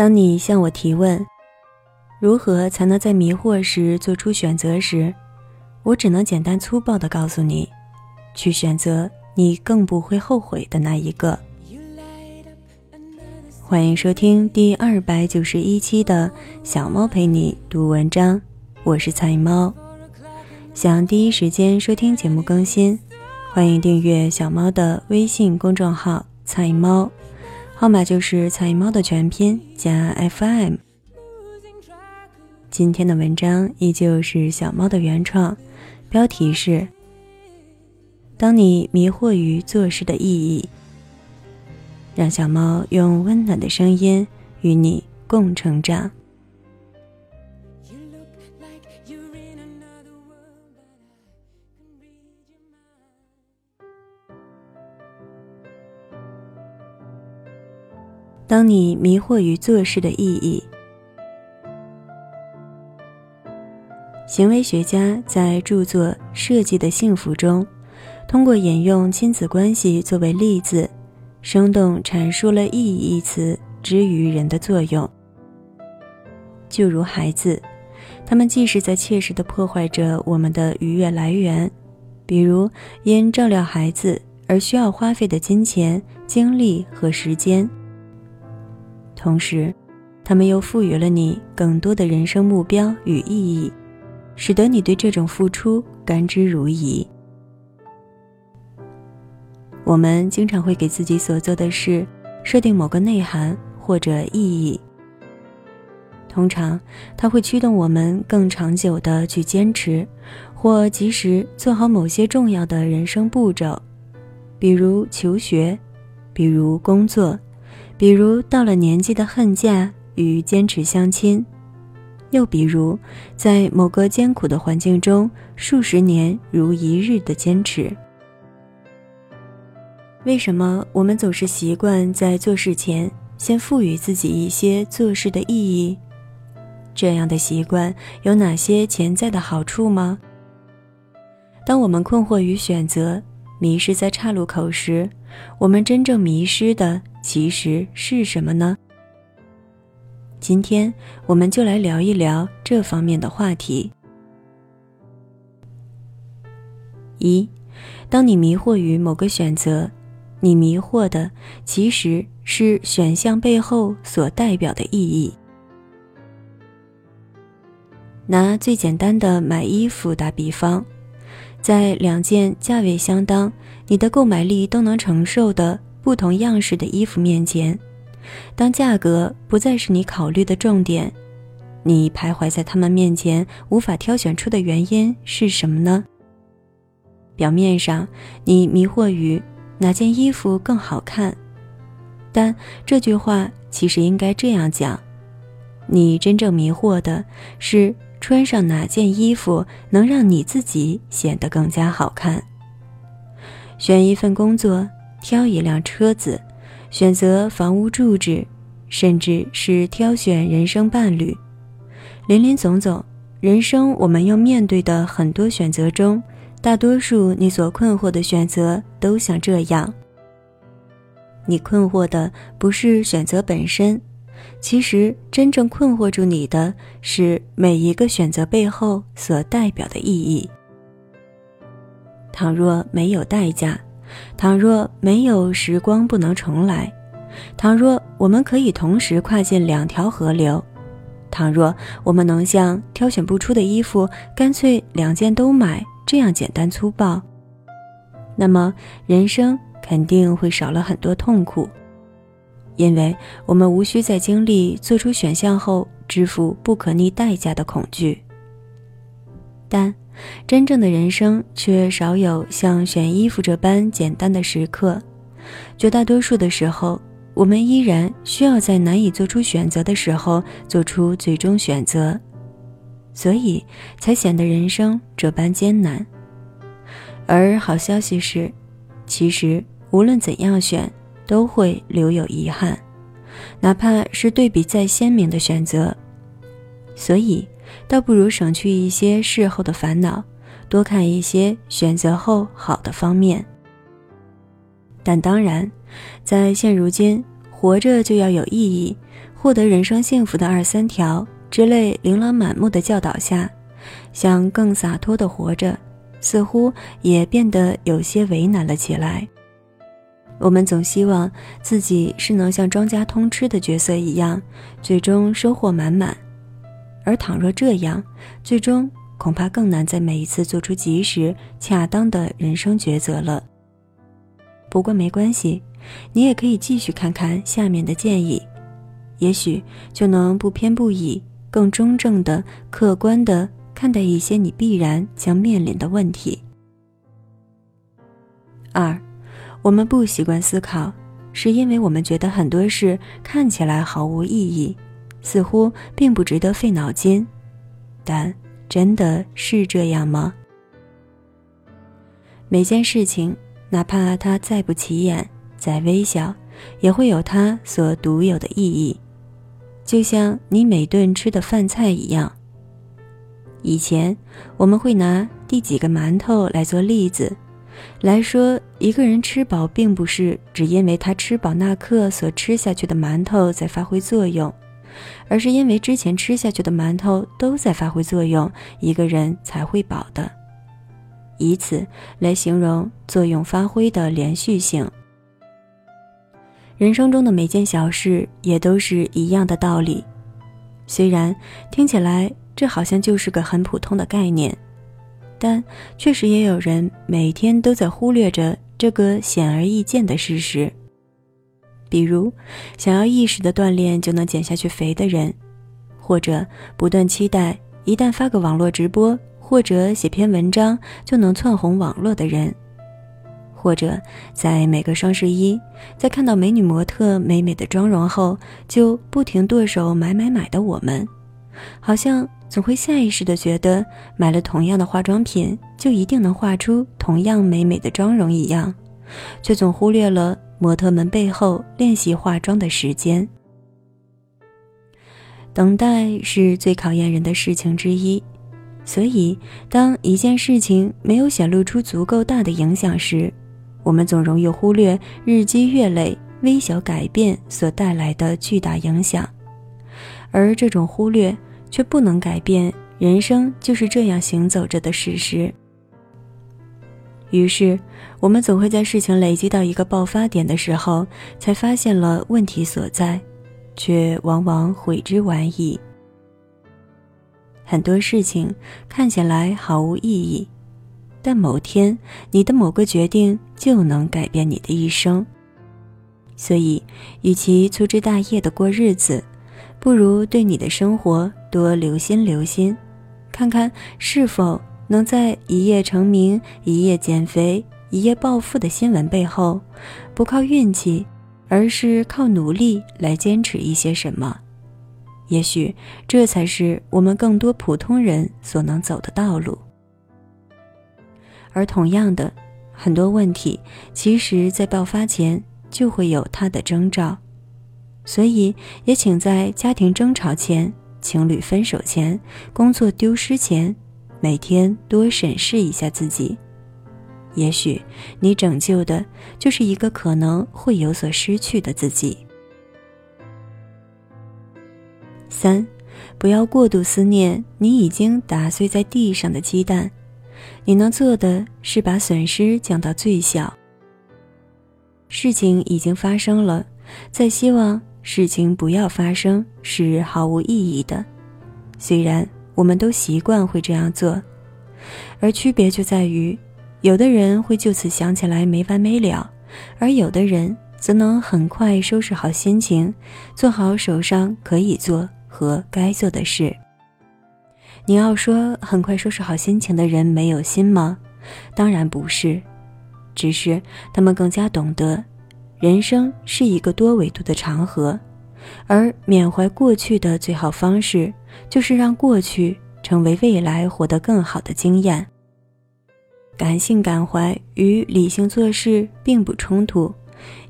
当你向我提问，如何才能在迷惑时做出选择时，我只能简单粗暴地告诉你，去选择你更不会后悔的那一个。欢迎收听第二百九十一期的小猫陪你读文章，我是菜猫。想第一时间收听节目更新，欢迎订阅小猫的微信公众号“菜猫”，号码就是“彩猫”的全拼加 FM。今天的文章依旧是小猫的原创，标题是“当你迷惑于做事的意义”，让小猫用温暖的声音与你共成长。当你迷惑于做事的意义，行为学家在著作《设计的幸福》中，通过引用亲子关系作为例子，生动阐述了“意义”一词之于人的作用。就如孩子，他们既是在切实的破坏着我们的愉悦来源，比如因照料孩子而需要花费的金钱、精力和时间。同时，他们又赋予了你更多的人生目标与意义，使得你对这种付出甘之如饴。我们经常会给自己所做的事设定某个内涵或者意义，通常它会驱动我们更长久的去坚持，或及时做好某些重要的人生步骤，比如求学，比如工作。比如到了年纪的恨嫁与坚持相亲，又比如在某个艰苦的环境中数十年如一日的坚持。为什么我们总是习惯在做事前先赋予自己一些做事的意义？这样的习惯有哪些潜在的好处吗？当我们困惑于选择，迷失在岔路口时，我们真正迷失的。其实是什么呢？今天我们就来聊一聊这方面的话题。一，当你迷惑于某个选择，你迷惑的其实是选项背后所代表的意义。拿最简单的买衣服打比方，在两件价位相当、你的购买力都能承受的。不同样式的衣服面前，当价格不再是你考虑的重点，你徘徊在他们面前无法挑选出的原因是什么呢？表面上，你迷惑于哪件衣服更好看，但这句话其实应该这样讲：你真正迷惑的是穿上哪件衣服能让你自己显得更加好看。选一份工作。挑一辆车子，选择房屋住址，甚至是挑选人生伴侣，林林总总，人生我们要面对的很多选择中，大多数你所困惑的选择都像这样。你困惑的不是选择本身，其实真正困惑住你的是每一个选择背后所代表的意义。倘若没有代价。倘若没有时光不能重来，倘若我们可以同时跨进两条河流，倘若我们能像挑选不出的衣服，干脆两件都买这样简单粗暴，那么人生肯定会少了很多痛苦，因为我们无需在经历做出选项后支付不可逆代价的恐惧。但。真正的人生却少有像选衣服这般简单的时刻，绝大多数的时候，我们依然需要在难以做出选择的时候做出最终选择，所以才显得人生这般艰难。而好消息是，其实无论怎样选，都会留有遗憾，哪怕是对比再鲜明的选择，所以。倒不如省去一些事后的烦恼，多看一些选择后好的方面。但当然，在现如今，活着就要有意义，获得人生幸福的二三条之类琳琅满目的教导下，想更洒脱的活着，似乎也变得有些为难了起来。我们总希望自己是能像庄家通吃的角色一样，最终收获满满，而倘若这样，最终恐怕更难在每一次做出及时、恰当的人生抉择了。不过没关系，你也可以继续看看下面的建议，也许就能不偏不倚、更中正的、客观的看待一些你必然将面临的问题。二。我们不习惯思考，是因为我们觉得很多事看起来毫无意义，似乎并不值得费脑筋。但真的是这样吗？每件事情，哪怕它再不起眼、再微小，也会有它所独有的意义。就像你每顿吃的饭菜一样。以前我们会拿第几个馒头来做例子。来说，一个人吃饱，并不是只因为他吃饱那刻所吃下去的馒头在发挥作用，而是因为之前吃下去的馒头都在发挥作用，一个人才会饱的。以此来形容作用发挥的连续性。人生中的每件小事也都是一样的道理，虽然听起来这好像就是个很普通的概念。但确实也有人每天都在忽略着这个显而易见的事实，比如想要一时的锻炼就能减下去肥的人，或者不断期待一旦发个网络直播或者写篇文章就能窜红网络的人，或者在每个双十一在看到美女模特美美的妆容后就不停剁手买买买的我们，好像。总会下意识的觉得，买了同样的化妆品，就一定能画出同样美美的妆容一样，却总忽略了模特们背后练习化妆的时间。等待是最考验人的事情之一，所以当一件事情没有显露出足够大的影响时，我们总容易忽略日积月累、微小改变所带来的巨大影响，而这种忽略。却不能改变人生就是这样行走着的事实。于是，我们总会在事情累积到一个爆发点的时候，才发现了问题所在，却往往悔之晚矣。很多事情看起来毫无意义，但某天你的某个决定就能改变你的一生。所以，与其粗枝大叶的过日子，不如对你的生活。多留心留心，看看是否能在一夜成名、一夜减肥、一夜暴富的新闻背后，不靠运气，而是靠努力来坚持一些什么。也许这才是我们更多普通人所能走的道路。而同样的，很多问题其实在爆发前就会有它的征兆，所以也请在家庭争吵前。情侣分手前，工作丢失前，每天多审视一下自己。也许你拯救的就是一个可能会有所失去的自己。三，不要过度思念你已经打碎在地上的鸡蛋。你能做的是把损失降到最小。事情已经发生了，再希望。事情不要发生是毫无意义的，虽然我们都习惯会这样做，而区别就在于，有的人会就此想起来没完没了，而有的人则能很快收拾好心情，做好手上可以做和该做的事。你要说很快收拾好心情的人没有心吗？当然不是，只是他们更加懂得。人生是一个多维度的长河，而缅怀过去的最好方式，就是让过去成为未来活得更好的经验。感性感怀与理性做事并不冲突，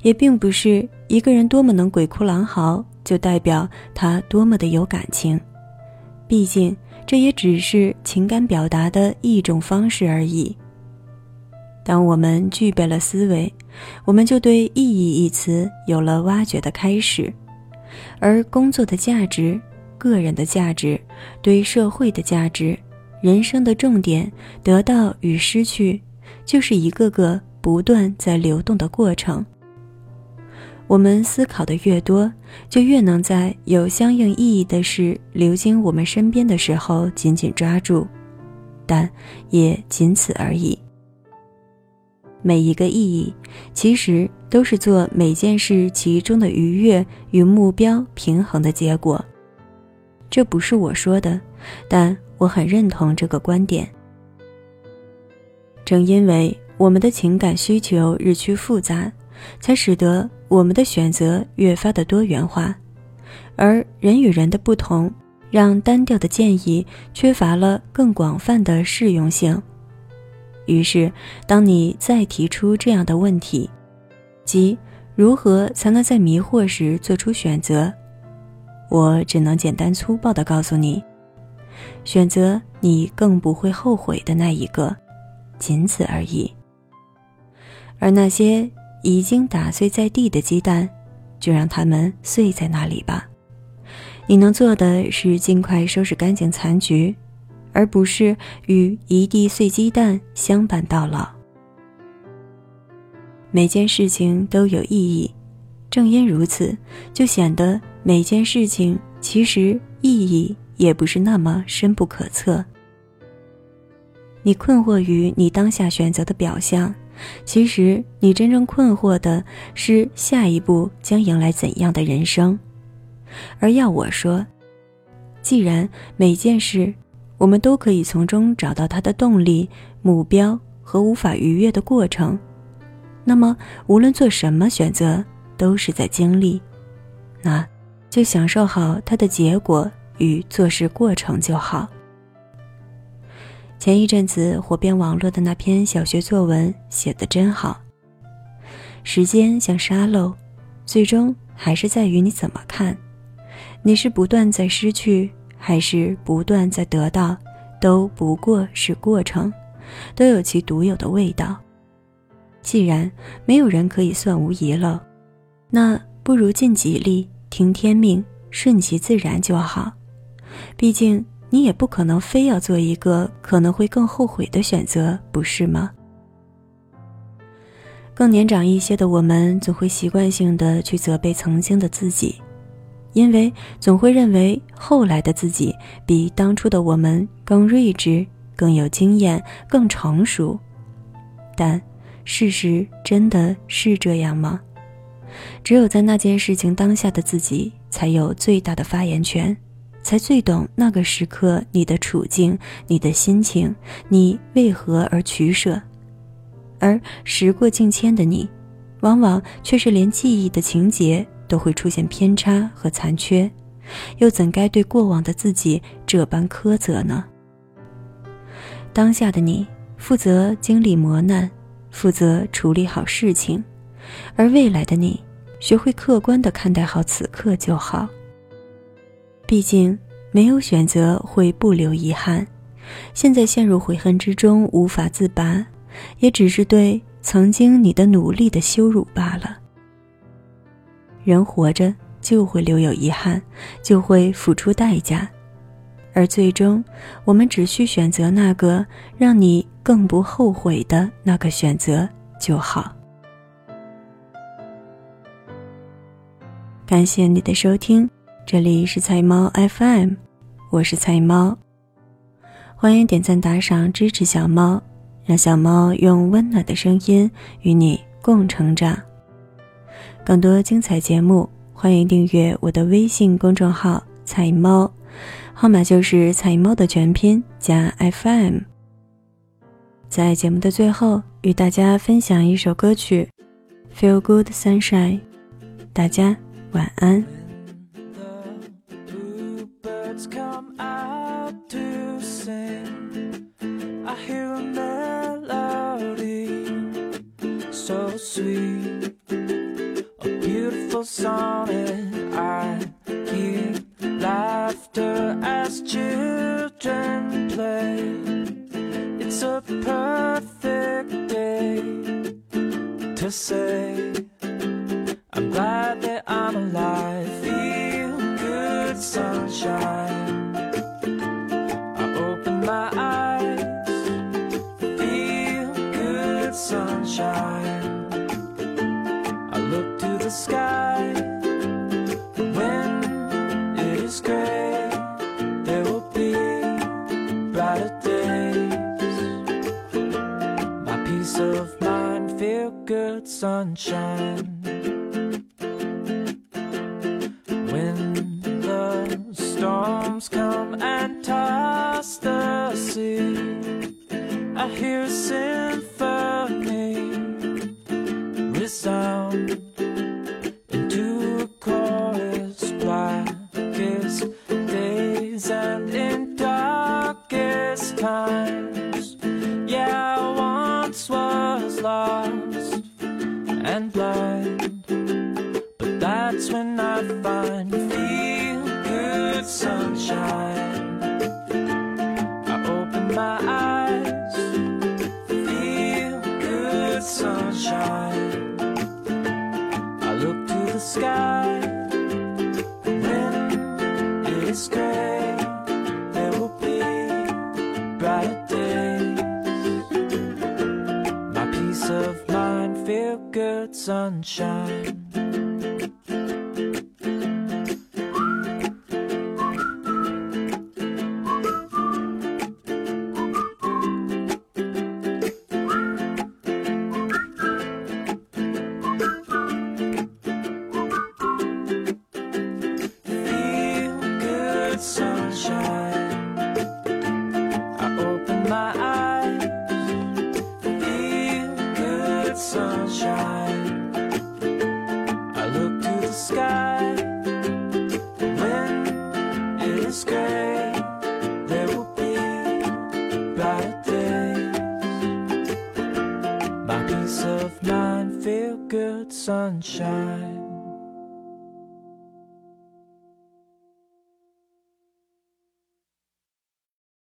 也并不是一个人多么能鬼哭狼嚎，就代表他多么的有感情。毕竟，这也只是情感表达的一种方式而已。当我们具备了思维，我们就对“意义”一词有了挖掘的开始。而工作的价值、个人的价值、对社会的价值、人生的重点，得到与失去，就是一个个不断在流动的过程。我们思考的越多，就越能在有相应意义的事流经我们身边的时候紧紧抓住，但也仅此而已。每一个意义，其实都是做每件事其中的愉悦与目标平衡的结果。这不是我说的，但我很认同这个观点。正因为我们的情感需求日趋复杂，才使得我们的选择越发的多元化，而人与人的不同，让单调的建议缺乏了更广泛的适用性。于是，当你再提出这样的问题，即如何才能在迷惑时做出选择，我只能简单粗暴地告诉你：选择你更不会后悔的那一个，仅此而已。而那些已经打碎在地的鸡蛋，就让它们碎在那里吧。你能做的是尽快收拾干净残局。而不是与一地碎鸡蛋相伴到老。每件事情都有意义，正因如此，就显得每件事情其实意义也不是那么深不可测。你困惑于你当下选择的表象，其实你真正困惑的是下一步将迎来怎样的人生。而要我说，既然每件事，我们都可以从中找到它的动力、目标和无法逾越的过程。那么，无论做什么选择，都是在经历，那就享受好它的结果与做事过程就好。前一阵子火遍网络的那篇小学作文写得真好。时间像沙漏，最终还是在于你怎么看。你是不断在失去。还是不断在得到，都不过是过程，都有其独有的味道。既然没有人可以算无遗漏，那不如尽己力，听天命，顺其自然就好。毕竟你也不可能非要做一个可能会更后悔的选择，不是吗？更年长一些的我们，总会习惯性的去责备曾经的自己。因为总会认为后来的自己比当初的我们更睿智、更有经验、更成熟，但事实真的是这样吗？只有在那件事情当下的自己才有最大的发言权，才最懂那个时刻你的处境、你的心情，你为何而取舍。而时过境迁的你，往往却是连记忆的情节。都会出现偏差和残缺，又怎该对过往的自己这般苛责呢？当下的你负责经历磨难，负责处理好事情，而未来的你学会客观的看待好此刻就好。毕竟没有选择会不留遗憾，现在陷入悔恨之中无法自拔，也只是对曾经你的努力的羞辱罢了。人活着就会留有遗憾，就会付出代价，而最终，我们只需选择那个让你更不后悔的那个选择就好。感谢你的收听，这里是菜猫 FM，我是菜猫。欢迎点赞打赏支持小猫，让小猫用温暖的声音与你共成长。更多精彩节目，欢迎订阅我的微信公众号“菜猫”，号码就是“菜猫”的全拼加 FM。在节目的最后，与大家分享一首歌曲《Feel Good Sunshine》，大家晚安。sonnet time. it's gray, there will be brighter days. My peace of mind, feel good sunshine. sunshine.